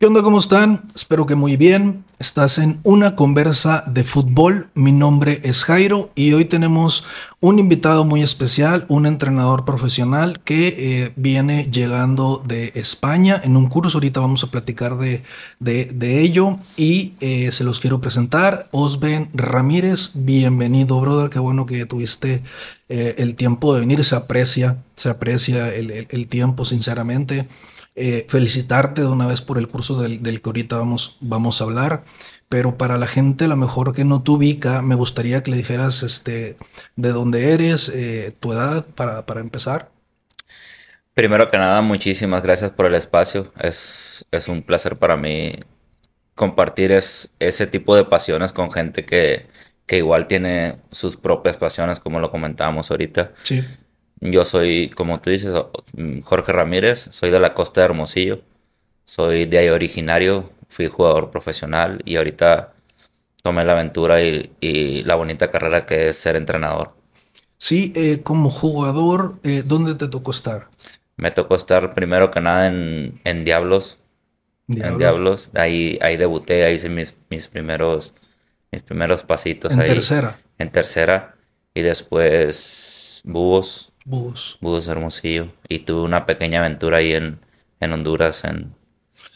¿Qué onda? ¿Cómo están? Espero que muy bien. Estás en una conversa de fútbol. Mi nombre es Jairo y hoy tenemos un invitado muy especial, un entrenador profesional que eh, viene llegando de España en un curso. Ahorita vamos a platicar de, de, ello y eh, se los quiero presentar. Osben Ramírez, bienvenido, brother. Qué bueno que tuviste eh, el tiempo de venir. Se aprecia, se aprecia el, el tiempo, sinceramente. Eh, felicitarte de una vez por el curso del, que ahorita vamos, vamos a hablar. Pero para la gente, a lo mejor que no te ubica, me gustaría que le dijeras este, de dónde eres, eh, tu edad, para, para, empezar. Primero que nada, muchísimas gracias por el espacio. Es, es un placer para mí compartir es, ese tipo de pasiones con gente que, que igual tiene sus propias pasiones, como lo comentábamos ahorita. Sí. Yo soy, como tú dices, mm, Jorge Ramírez, soy de la costa de Hermosillo, soy de ahí originario, fui jugador profesional y ahorita tomé la aventura y, la bonita carrera que es ser entrenador. Sí, eh, como jugador, eh, ¿dónde te tocó estar? Me tocó estar primero que nada en, en Diablos. En Diablos. Ahí, ahí debuté, ahí hice mis, mis primeros mis primeros pasitos. En tercera. En tercera. Y después Búhos. Búhos. Búhos Hermosillo. Y tuve una pequeña aventura ahí en, en Honduras. En...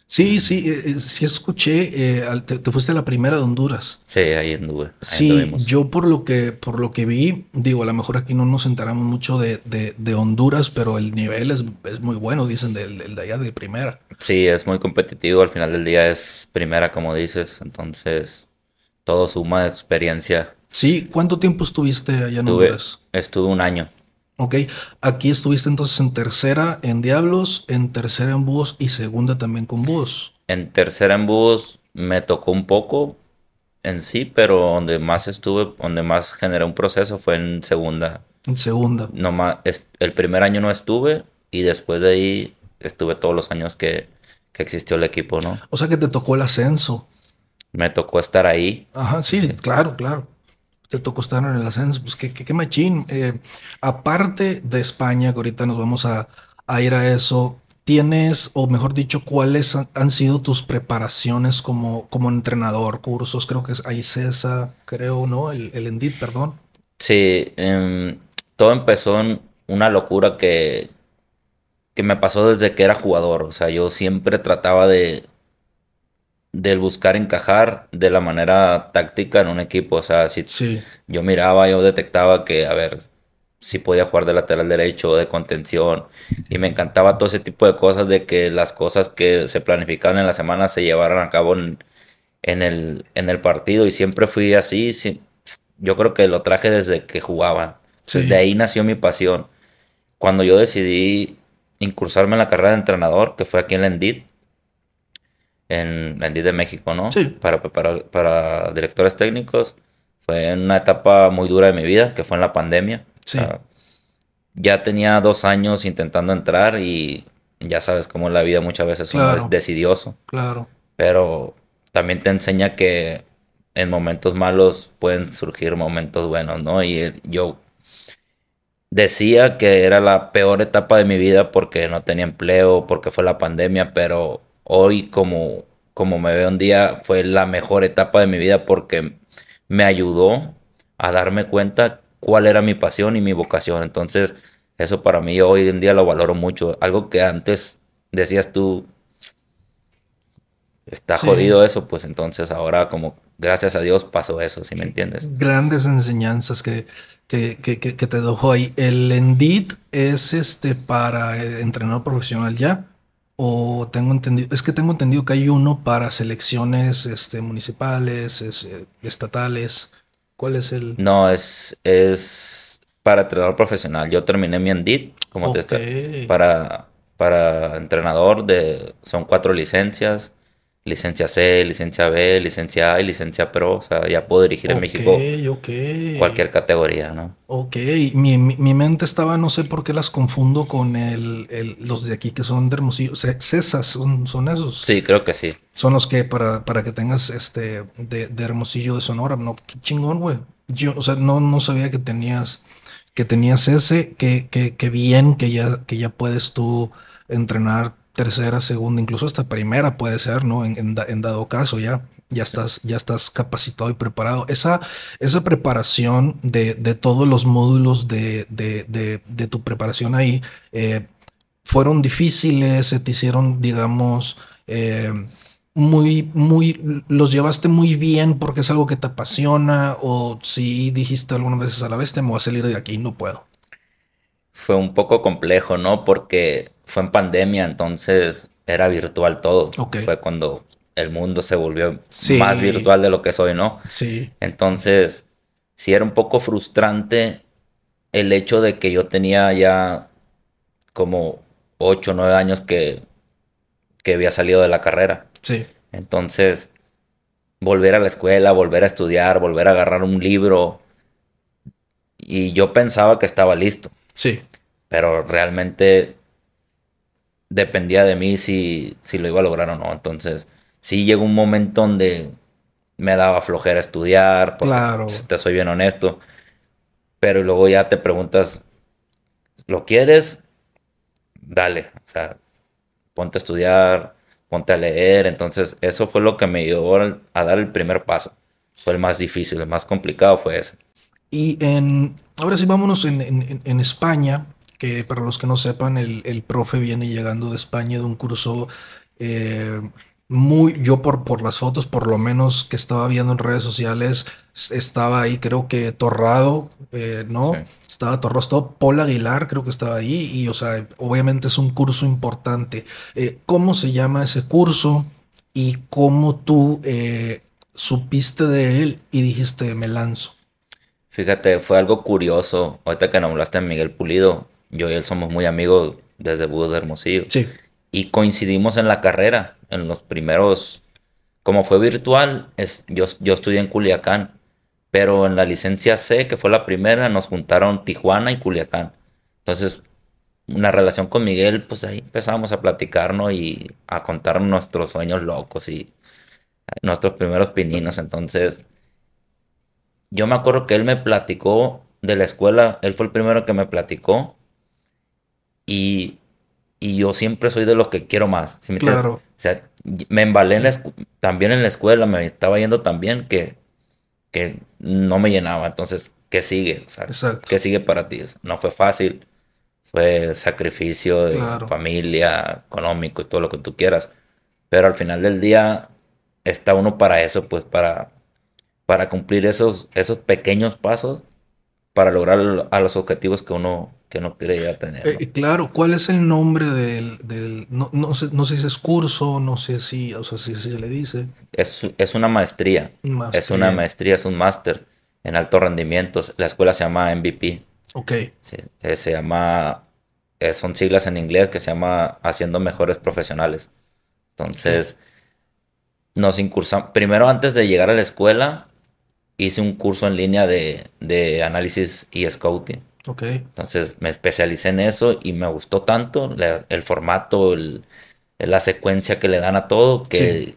Sí, sí, eh, eh, sí escuché. Eh, te, fuiste a la primera de Honduras. Sí, ahí anduve. Ahí sí, yo por lo que por lo que vi, digo, a lo mejor aquí no nos enteramos mucho de, de, Honduras, pero el nivel es, es muy bueno, dicen, del, de allá de primera. Sí, es muy competitivo. Al final del día es primera, como dices. Entonces, todo suma de experiencia. Sí, ¿cuánto tiempo estuviste allá en Honduras? Estuve un año. Ok, aquí estuviste entonces en tercera en Diablos, en tercera en Búhos y segunda también con Búhos. En tercera en Búhos me tocó un poco en sí, pero donde más estuve, donde más generé un proceso fue en segunda. En segunda. No más, el primer año no estuve y después de ahí estuve todos los años que, que existió el equipo, ¿no? O sea que te tocó el ascenso. Me tocó estar ahí. Ajá, sí. claro, claro te tocó estar en el ascenso, pues qué, qué, machín. Eh, aparte de España, que ahorita nos vamos a, ir a eso, tienes, o mejor dicho, cuáles han, sido tus preparaciones como, entrenador, cursos, creo que es César, creo, ¿no? El, Endit, perdón. Sí, em, todo empezó en una locura que me pasó desde que era jugador. O sea, yo siempre trataba de, del buscar encajar de la manera táctica en un equipo. O sea, si yo miraba, yo detectaba que, a ver, si podía jugar de lateral derecho o de contención. Y me encantaba todo ese tipo de cosas, de que las cosas que se planificaban en la semana se llevaran a cabo en, el, en el partido. Y siempre fui así. yo creo que lo traje desde que jugaba. De ahí nació mi pasión. Cuando yo decidí incursarme en la carrera de entrenador, que fue aquí en la en la de México, ¿no? Sí. Para, para, para directores técnicos. Fue una etapa muy dura de mi vida, que fue en la pandemia. Sí. ya tenía dos años intentando entrar y ya sabes cómo la vida muchas veces uno es decidioso. Claro. Pero también te enseña que en momentos malos pueden surgir momentos buenos, ¿no? Y yo decía que era la peor etapa de mi vida porque no tenía empleo, porque fue la pandemia, pero hoy como, como me veo un día fue la mejor etapa de mi vida porque me ayudó a darme cuenta cuál era mi pasión y mi vocación. Entonces, eso para mí hoy en día lo valoro mucho. Algo que antes decías tú, está jodido eso, pues entonces ahora como gracias a Dios pasó eso, si me entiendes. Grandes enseñanzas que, que, que, que, te dejó ahí. El Endit es este para entrenador profesional ya. O tengo entendido, es que tengo entendido que hay uno para selecciones este, municipales, eh, estatales. ¿Cuál es el? No, es, es para entrenador profesional. Yo terminé mi Endit como te para, para entrenador de son cuatro licencias licencia C, licencia B, licencia A y licencia Pro. O sea, ya puedo dirigir en México cualquier categoría, ¿no? Ok, mi, mi, mente estaba, no sé por qué las confundo con el, los de aquí que son de Hermosillo. Cesas, ¿son, son esos? Sí, creo que sí. Son los que para, para que tengas este de, de Hermosillo de Sonora. No, qué chingón, güey. Yo, o sea, no, no sabía que tenías que tenías ese, que, que, que bien que ya, que ya puedes tú entrenar tercera, segunda, incluso hasta primera puede ser, ¿no? En, dado caso ya, ya estás, ya estás capacitado y preparado. Esa, esa preparación de, todos los módulos de, tu preparación ahí, eh, fueron difíciles, se te hicieron, digamos, eh, muy, muy, los llevaste muy bien porque es algo que te apasiona o si dijiste algunas veces a la vez te me voy a salir de aquí, no puedo. Fue un poco complejo, ¿no? Porque fue en pandemia, entonces era virtual todo. Fue cuando el mundo se volvió más virtual de lo que soy, ¿no? Sí. Entonces, sí era un poco frustrante el hecho de que yo tenía ya como 8 o 9 años que, que había salido de la carrera. Sí. Entonces, volver a la escuela, volver a estudiar, volver a agarrar un libro. Y yo pensaba que estaba listo. Sí. Pero realmente dependía de mí si, si lo iba a lograr o no. Entonces, sí llegó un momento donde me daba flojera estudiar. Claro. Te soy bien honesto. Pero luego ya te preguntas, ¿lo quieres? Dale. O sea, ponte a estudiar ponte a leer. Entonces, eso fue lo que me ayudó a dar el primer paso. Fue el más difícil, el más complicado fue ese. Y en, ahora sí, vámonos en, España, que para los que no sepan, el, profe viene llegando de España de un curso eh, muy, yo por, por las fotos, por lo menos que estaba viendo en redes sociales, estaba ahí creo que Torrado, eh, ¿no? Estaba Torrado, Paul Aguilar creo que estaba ahí y, o sea, obviamente es un curso importante. Eh, ¿Cómo se llama ese curso y cómo tú eh, supiste de él y dijiste, me lanzo? Fíjate, fue algo curioso. Ahorita que nombraste a Miguel Pulido, yo y él somos muy amigos desde Búho de Hermosillo. Sí. Y coincidimos en la carrera en los primeros, como fue virtual, es, yo, yo estudié en Culiacán, pero en la licencia C, que fue la primera, nos juntaron Tijuana y Culiacán. Entonces, una relación con Miguel, pues ahí empezamos a platicarnos y a contar nuestros sueños locos y nuestros primeros pininos. Entonces, yo me acuerdo que él me platicó de la escuela, él fue el primero que me platicó y y yo siempre soy de los que quiero más. claro. O sea, me embalé también en la escuela, me estaba yendo también que, que no me llenaba. Entonces, ¿qué sigue? O sea, ¿qué sigue para ti? No fue fácil, fue sacrificio de familia, económico y todo lo que tú quieras. Pero al final del día está uno para eso, pues para, para cumplir esos, esos pequeños pasos para lograr a los objetivos que uno, que no quiere tener. Eh, claro, ¿cuál es el nombre del, no, no, sé, no sé si es curso, no sé si, o sea, si, se le dice? Es, es una maestría. Es una maestría, es un máster en alto rendimiento. La escuela se llama MVP. Ok. Eh, se llama, eh, son siglas en inglés que se llama Haciendo Mejores Profesionales. Entonces, nos incursamos, primero antes de llegar a la escuela, hice un curso en línea de, de análisis y scouting. Ok. Entonces me especialicé en eso y me gustó tanto el formato, la secuencia que le dan a todo, que,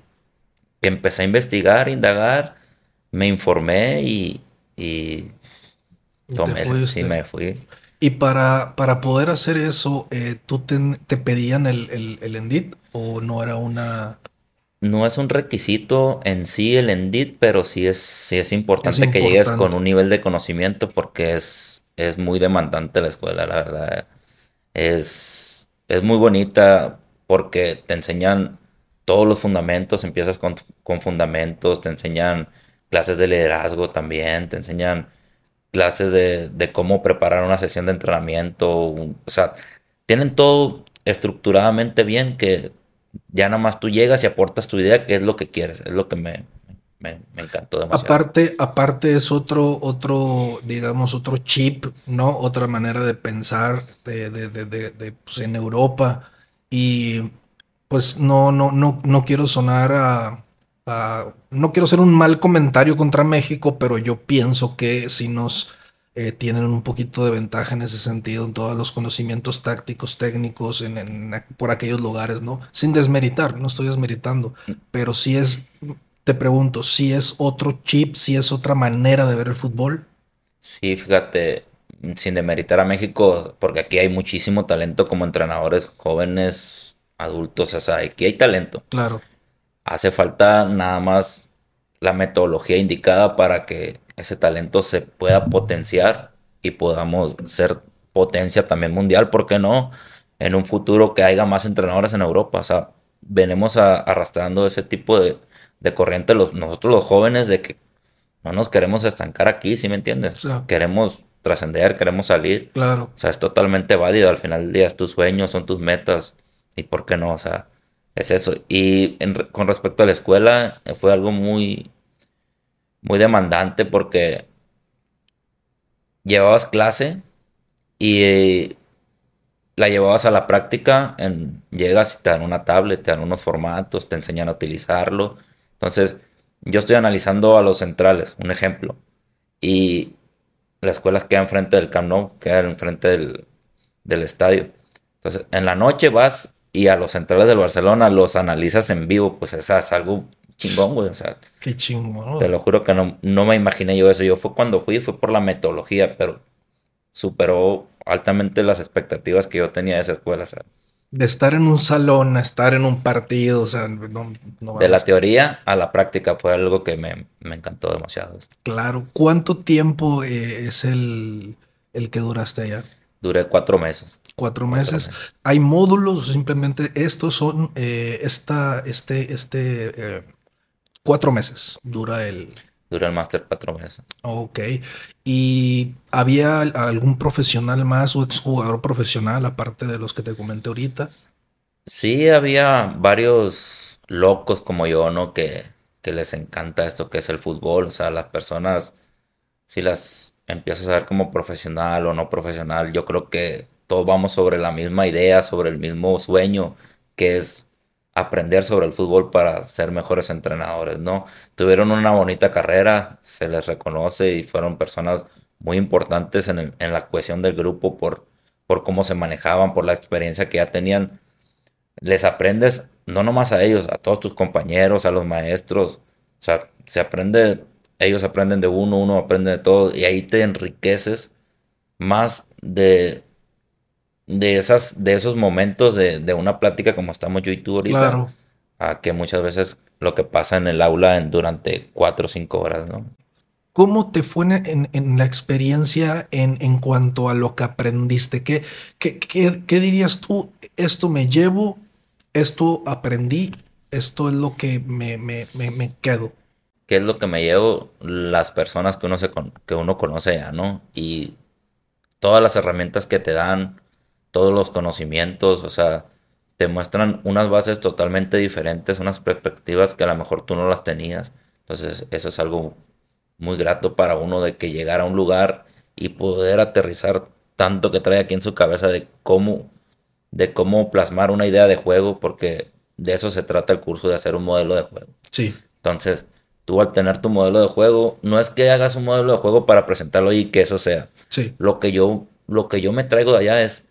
que, empecé a investigar, indagar, me informé y, y tomé, sí me fui. Y para, para poder hacer eso, eh, ¿tú te, pedían el, el, el Endit o no era una no es un requisito en sí el Endit, pero sí es, sí es importante que llegues con un nivel de conocimiento porque es, es muy demandante la escuela, la verdad. Es, es muy bonita porque te enseñan todos los fundamentos, empiezas con, con fundamentos, te enseñan clases de liderazgo también, te enseñan clases de, de cómo preparar una sesión de entrenamiento, o sea, tienen todo estructuradamente bien que ya nada más tú llegas y aportas tu idea, que es lo que quieres, es lo que me, me, encantó demasiado. Aparte, aparte es otro, otro, digamos, otro chip, ¿no? Otra manera de pensar de, de, de, de pues, en Europa. Y pues no, no, no, no quiero sonar a, a, no quiero hacer un mal comentario contra México, pero yo pienso que si nos eh, tienen un poquito de ventaja en ese sentido, en todos los conocimientos tácticos, técnicos, en, por aquellos lugares, ¿no? Sin desmeritar, no estoy desmeritando, pero si es, te pregunto, si es otro chip, si es otra manera de ver el fútbol. Sí, fíjate, sin demeritar a México, porque aquí hay muchísimo talento como entrenadores jóvenes adultos, o sea, aquí hay talento. Claro. Hace falta nada más la metodología indicada para que ese talento se pueda potenciar y podamos ser potencia también mundial, ¿por qué no? En un futuro que haya más entrenadores en Europa, o sea, venimos arrastrando ese tipo de, corriente los, nosotros los jóvenes de que no nos queremos estancar aquí, ¿sí me entiendes? Queremos trascender, queremos salir. Claro. O sea, es totalmente válido. Al final del día es tus sueños, son tus metas. ¿Y por qué no? O sea, es eso. Y con respecto a la escuela, eh, fue algo muy, muy demandante porque llevabas clase y la llevabas a la práctica. En, llegas y te dan una tablet, te dan unos formatos, te enseñan a utilizarlo. Entonces, yo estoy analizando a los centrales, un ejemplo. Y la escuela queda enfrente del Camp Nou, queda enfrente del, del estadio. Entonces, en la noche vas y a los centrales del Barcelona los analizas en vivo, pues es, es algo chingón, güey. O sea, qué chingón. Te lo juro que no, no me imaginé yo eso. Yo fue cuando fui, fue por la metodología, pero superó altamente las expectativas que yo tenía de esa escuela. O sea, de estar en un salón a estar en un partido, o sea, no, De la teoría a la práctica fue algo que me, encantó demasiado. Claro. ¿Cuánto tiempo eh, es el, el, que duraste allá? Duré cuatro meses. Cuatro meses. ¿Hay módulos simplemente estos son, eh, esta, este, este, eh, cuatro meses dura el... Dura el máster cuatro meses. Ok. ¿Y había algún profesional más o exjugador profesional aparte de los que te comenté ahorita? Sí, había varios locos como yo, ¿no? Que, que les encanta esto que es el fútbol. O sea, las personas, si las empiezas a ver como profesional o no profesional, yo creo que todos vamos sobre la misma idea, sobre el mismo sueño, que es aprender sobre el fútbol para ser mejores entrenadores, ¿no? Tuvieron una bonita carrera, se les reconoce y fueron personas muy importantes en, la cohesión del grupo por, por cómo se manejaban, por la experiencia que ya tenían. Les aprendes, no nomás a ellos, a todos tus compañeros, a los maestros, o sea, se aprende, ellos aprenden de uno, uno aprende de todo y ahí te enriqueces más de, de, esas, de esos momentos de, una plática como estamos yo y tú ahorita. Claro. A que muchas veces lo que pasa en el aula en, durante cuatro o cinco horas, ¿no? ¿Cómo te fue en, la experiencia en, en, cuanto a lo que aprendiste? ¿Qué, qué, qué, dirías tú? Esto me llevo, esto aprendí, esto es lo que me, me, me, quedo. ¿Qué es lo que me llevo? Las personas que uno, se que uno conoce ya, ¿no? Y todas las herramientas que te dan, todos los conocimientos, o sea, te muestran unas bases totalmente diferentes, unas perspectivas que a lo mejor tú no las tenías. Entonces, eso es algo muy grato para uno de que llegar a un lugar y poder aterrizar tanto que trae aquí en su cabeza de cómo de cómo plasmar una idea de juego porque de eso se trata el curso de hacer un modelo de juego. Sí. Entonces, tú al tener tu modelo de juego, no es que hagas un modelo de juego para presentarlo y que eso sea. Sí. Lo que yo lo que yo me traigo de allá es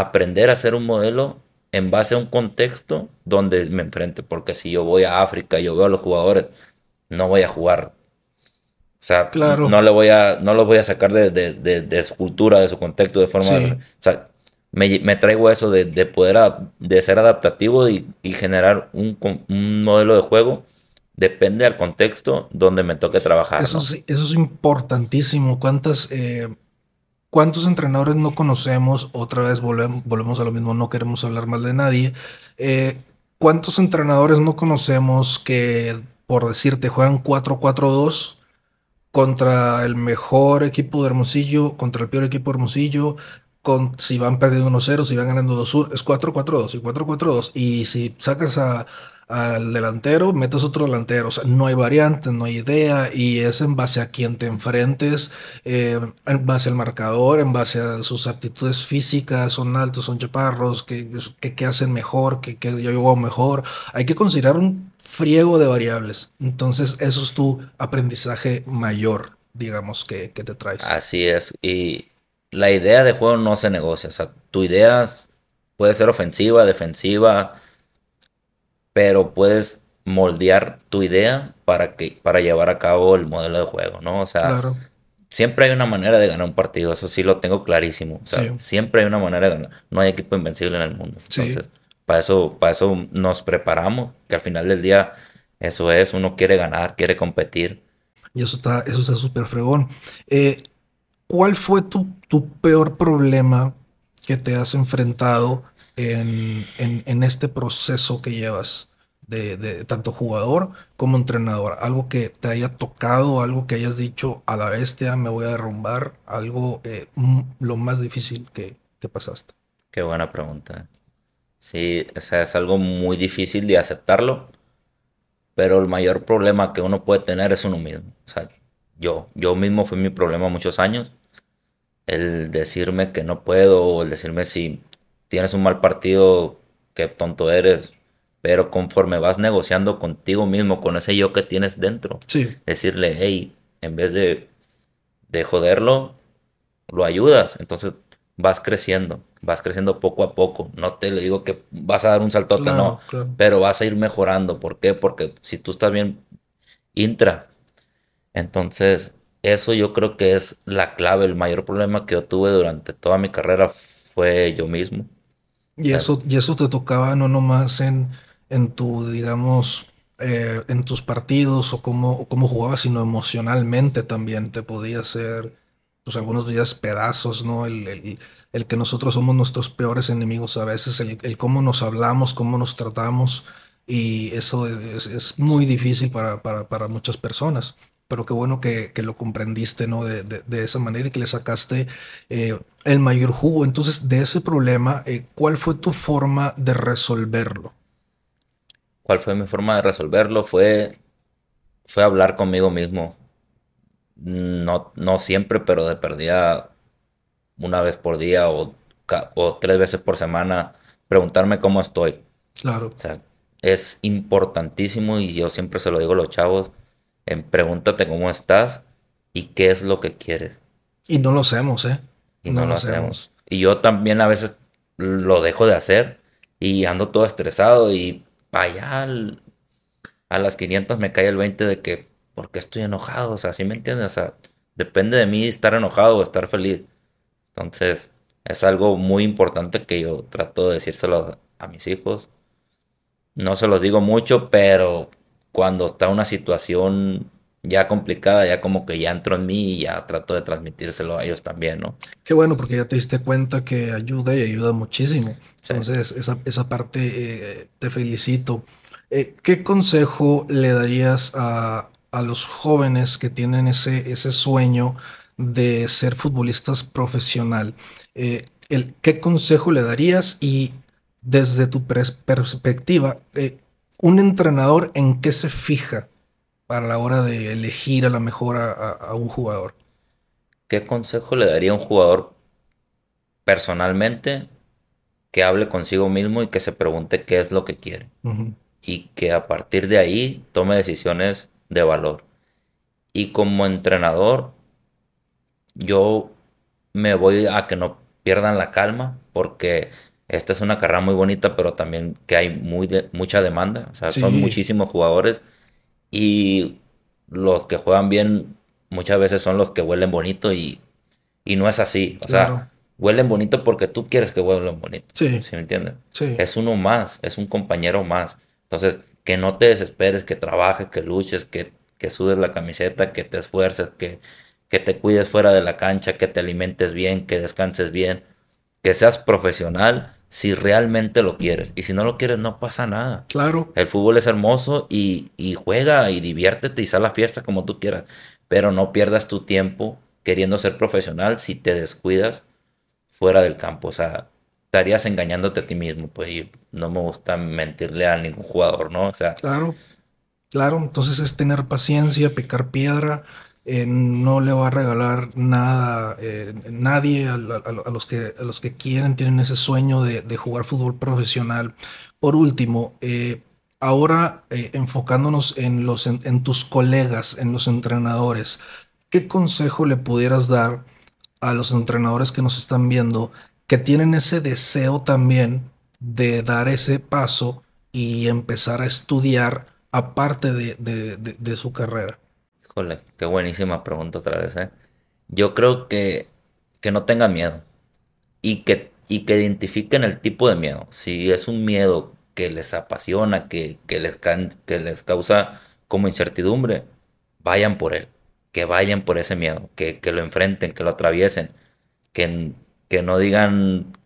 aprender a hacer un modelo en base a un contexto donde me enfrente. Porque si yo voy a África y yo veo a los jugadores, no voy a jugar. O sea, no, le voy a, no los voy a sacar de, de, su cultura, de su contexto, de forma... O sea, me, traigo eso de, poder de ser adaptativo y, generar un, modelo de juego depende del contexto donde me toque trabajar. Eso, eso es importantísimo. ¿Cuántas eh, ¿Cuántos entrenadores no conocemos? Otra vez volvemos, a lo mismo, no queremos hablar mal de nadie. Eh, ¿Cuántos entrenadores no conocemos que, por decirte, juegan 4-4-2 contra el mejor equipo de Hermosillo, contra el peor equipo de Hermosillo? Con, si van perdiendo 1-0, si van ganando 2-1, es 4-4-2 y 4-4-2. Y si sacas a al delantero, metes otro delantero. O sea, no hay variantes, no hay idea y es en base a quién te enfrentes, eh, en base al marcador, en base a sus aptitudes físicas, son altos, son chaparros, que, que, hacen mejor, que, que yo hago mejor. Hay que considerar un friego de variables. Entonces, eso es tu aprendizaje mayor, digamos, que, que te traes. Así es. Y la idea de juego no se negocia. O sea, tu idea puede ser ofensiva, defensiva pero puedes moldear tu idea para que para llevar a cabo el modelo de juego, ¿no? O sea, siempre hay una manera de ganar un partido, eso sí lo tengo clarísimo. O sea, siempre hay una manera de ganar. No hay equipo invencible en el mundo. Entonces, para eso, para eso nos preparamos, que al final del día eso es, uno quiere ganar, quiere competir. Y eso está, eso está súper fregón. Eh, ¿Cuál fue tu, tu, peor problema que te has enfrentado en, en, en este proceso que llevas? De, de, tanto jugador como entrenador? Algo que te haya tocado, algo que hayas dicho a la bestia, me voy a derrumbar, algo eh, lo más difícil que, que, pasaste. Qué buena pregunta. Sí, o sea, es algo muy difícil de aceptarlo, pero el mayor problema que uno puede tener es uno mismo. O sea, yo, yo mismo fui mi problema muchos años. El decirme que no puedo, o el decirme si tienes un mal partido, qué tonto eres. Pero conforme vas negociando contigo mismo, con ese yo que tienes dentro, decirle, hey, en vez de, de joderlo, lo ayudas. Entonces vas creciendo, vas creciendo poco a poco. No te le digo que vas a dar un saltote, no, pero vas a ir mejorando. ¿Por qué? Porque si tú estás bien intra, entonces eso yo creo que es la clave. El mayor problema que yo tuve durante toda mi carrera fue yo mismo. Y eso, y eso te tocaba no nomás en, en tu, digamos, eh, en tus partidos o cómo, cómo jugabas, sino emocionalmente también te podía hacer pues algunos días pedazos, ¿no? El, el, que nosotros somos nuestros peores enemigos a veces, el, cómo nos hablamos, cómo nos tratamos, y eso es, es muy difícil para, para, para, muchas personas. Pero qué bueno que, que lo comprendiste, ¿no? De, de, de, esa manera y que le sacaste eh, el mayor jugo. Entonces, de ese problema, eh, ¿cuál fue tu forma de resolverlo? ¿Cuál fue mi forma de resolverlo? Fue, fue hablar conmigo mismo no, no siempre, pero de perdida una vez por día o, o tres veces por semana, preguntarme cómo estoy. Claro. O sea, es importantísimo y yo siempre se lo digo a los chavos, en pregúntate cómo estás y qué es lo que quieres. Y no lo hacemos, ¿eh? Y no, lo hacemos. Y yo también a veces lo dejo de hacer y ando todo estresado y allá a las 500 me cae el 20 de que porque estoy enojado? O sea, ¿sí me entiendes? O sea, depende de mí estar enojado o estar feliz. Entonces, es algo muy importante que yo trato de decírselo a mis hijos. No se los digo mucho, pero cuando está una situación ya complicada, ya como que ya entro en mí y ya trato de transmitírselo a ellos también, ¿no? Qué bueno, porque ya te diste cuenta que ayuda y ayuda muchísimo. Entonces, esa, esa parte eh, te felicito. Eh, ¿Qué consejo le darías a, a los jóvenes que tienen ese, ese sueño de ser futbolistas profesional, eh, el, ¿qué consejo le darías? Y desde tu perspectiva, un entrenador en qué se fija para la hora de elegir a la mejor a, un jugador? ¿Qué consejo le daría a un jugador personalmente que hable consigo mismo y que se pregunte qué es lo que quiere? Y que a partir de ahí tome decisiones de valor. Y como entrenador, yo me voy a que no pierdan la calma, porque esta es una carrera muy bonita, pero también que hay muy mucha demanda. O sea, son muchísimos jugadores y los que juegan bien muchas veces son los que huelen bonito y, y no es así. O sea, huelen bonito porque tú quieres que huelen bonito. Sí. ¿Sí me entiendes? Sí. Es uno más, es un compañero más. Entonces, que no te desesperes, que trabajes, que luches, que, que sudes la camiseta, que te esfuerces, que, que te cuides fuera de la cancha, que te alimentes bien, que descanses bien, que seas profesional si realmente lo quieres. Y si no lo quieres, no pasa nada. Claro. El fútbol es hermoso y, y juega y diviértete y sal a la fiesta como tú quieras. Pero no pierdas tu tiempo queriendo ser profesional si te descuidas fuera del campo. O sea, estarías engañándote a ti mismo, pues no me gusta mentirle a ningún jugador, ¿no? O sea. Claro, claro, entonces es tener paciencia, picar piedra, eh, no le va a regalar nada, eh, nadie a, los que, a los que quieren, tienen ese sueño de, jugar fútbol profesional. Por último, eh, ahora enfocándonos en, los, en tus colegas, en los entrenadores, ¿qué consejo le pudieras dar a los entrenadores que nos están viendo que tienen ese deseo también de dar ese paso y empezar a estudiar aparte de, su carrera? Híjole, qué buenísima pregunta otra vez. ¿eh? Yo creo que, que no tengan miedo y que y que identifiquen el tipo de miedo. Si es un miedo que les apasiona, que, que, les, que les causa como incertidumbre, vayan por él, que vayan por ese miedo, que, que lo enfrenten, que lo atraviesen, que, que no digan,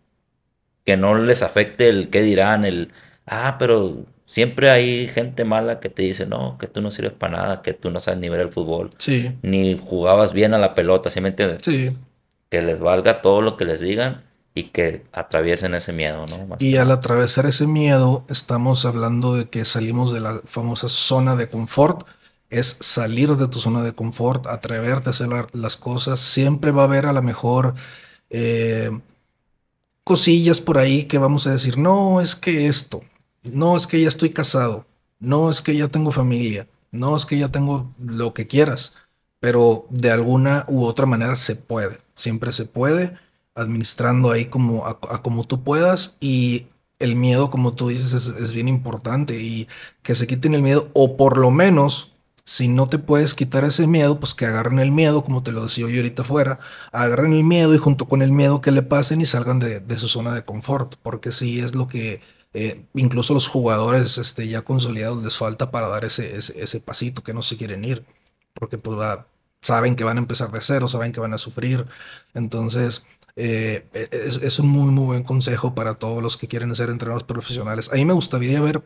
que no les afecte el qué dirán, el, ah, pero siempre hay gente mala que te dice, no, que tú no sirves para nada, que tú no sabes ni ver el fútbol, sí. ni jugabas bien a la pelota, ¿sí me entiendes? Sí. Que les valga todo lo que les digan y que atraviesen ese miedo, ¿no? y al atravesar ese miedo, estamos hablando de que salimos de la famosa zona de confort. Es salir de tu zona de confort, atreverte a hacer las cosas. Siempre va a haber a lo mejor eh, cosillas por ahí que vamos a decir, no, es que esto, no, es que ya estoy casado, no, es que ya tengo familia, no, es que ya tengo lo que quieras, pero de alguna u otra manera se puede, siempre se puede administrando ahí como a, como tú puedas. Y el miedo, como tú dices, es, bien importante. Y que se quiten el miedo o por lo menos, si no te puedes quitar ese miedo, pues que agarren el miedo, como te lo decía yo ahorita afuera, agarren el miedo y junto con el miedo que le pasen y salgan de, su zona de confort, porque sí es lo que eh, incluso los jugadores este, ya consolidados les falta para dar ese, ese, pasito que no se quieren ir, porque pues saben que van a empezar de cero, saben que van a sufrir, entonces eh, e, es, un muy, muy buen consejo para todos los que quieren ser entrenadores profesionales. A mí me gustaría ver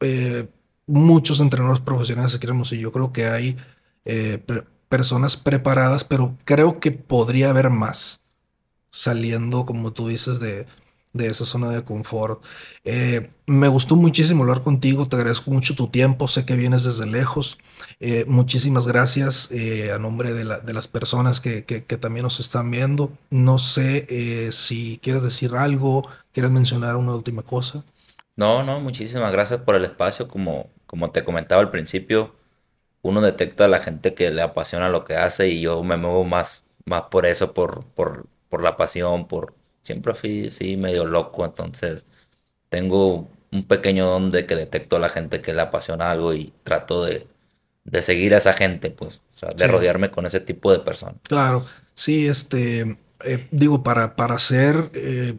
eh, muchos entrenadores profesionales aquí y yo creo que hay eh, personas preparadas, pero creo que podría haber más saliendo, como tú dices, de, de esa zona de confort. Eh, me gustó muchísimo hablar contigo, te agradezco mucho tu tiempo, sé que vienes desde lejos. Eh, muchísimas gracias eh, a nombre de, la, de, las personas que, que, también nos están viendo. No sé si quieres decir algo, quieres mencionar una última cosa. No, no, muchísimas gracias por el espacio. Como, como te comentaba al principio, uno detecta a la gente que le apasiona lo que hace y yo me muevo más, más por eso, por, por, por la pasión, por siempre fui, sí, medio loco, entonces tengo un pequeño don de que detecto a la gente que le apasiona algo y trato de, seguir a esa gente, pues, o sea, de rodearme con ese tipo de personas. Claro, sí, este, eh, digo, para, para ser eh,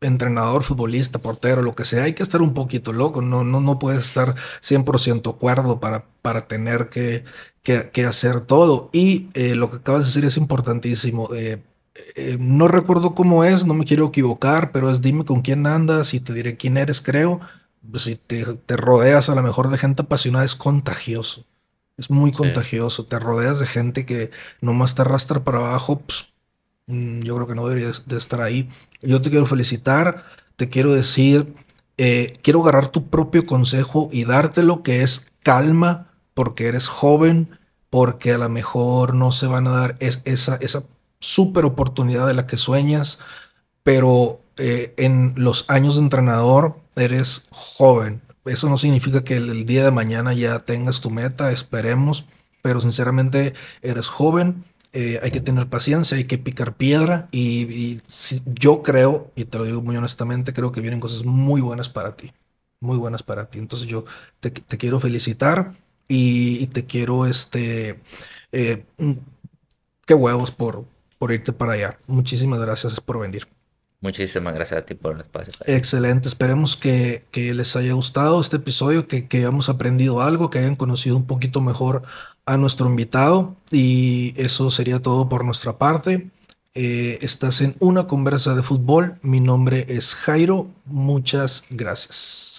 entrenador, futbolista, portero, lo que sea, hay que estar un poquito loco, no, no, no puedes estar 100% cuerdo para, para tener que, que, hacer todo. Y eh, lo que acabas de decir es importantísimo. Eh, no recuerdo cómo es, no me quiero equivocar, pero es dime con quién andas y te diré quién eres, creo. Pues, si te, rodeas a lo mejor de gente apasionada, es contagioso. Es muy contagioso. Te rodeas de gente que nomás te arrastra para abajo, pues, mm, yo creo que no deberías de estar ahí. Yo te quiero felicitar, te quiero decir, eh, quiero agarrar tu propio consejo y darte lo que es calma, porque eres joven, porque a lo mejor no se van a dar esa, esa super oportunidad de la que sueñas, pero eh, en los años de entrenador eres joven. Eso no significa que el, día de mañana ya tengas tu meta, esperemos, pero sinceramente eres joven, eh, hay que tener paciencia, hay que picar piedra y, yo creo, y te lo digo muy honestamente, creo que vienen cosas muy buenas para ti, muy buenas para ti. Entonces yo te, quiero felicitar y, te quiero, este, eh, mm, qué huevos por, por irte para allá. Muchísimas gracias por venir. Muchísimas gracias a ti por el espacio. Excelente, esperemos que, les haya gustado este episodio, que, que hayamos aprendido algo, que hayan conocido un poquito mejor a nuestro invitado y eso sería todo por nuestra parte. Eh, estás en una conversa de fútbol, mi nombre es Jairo, muchas gracias.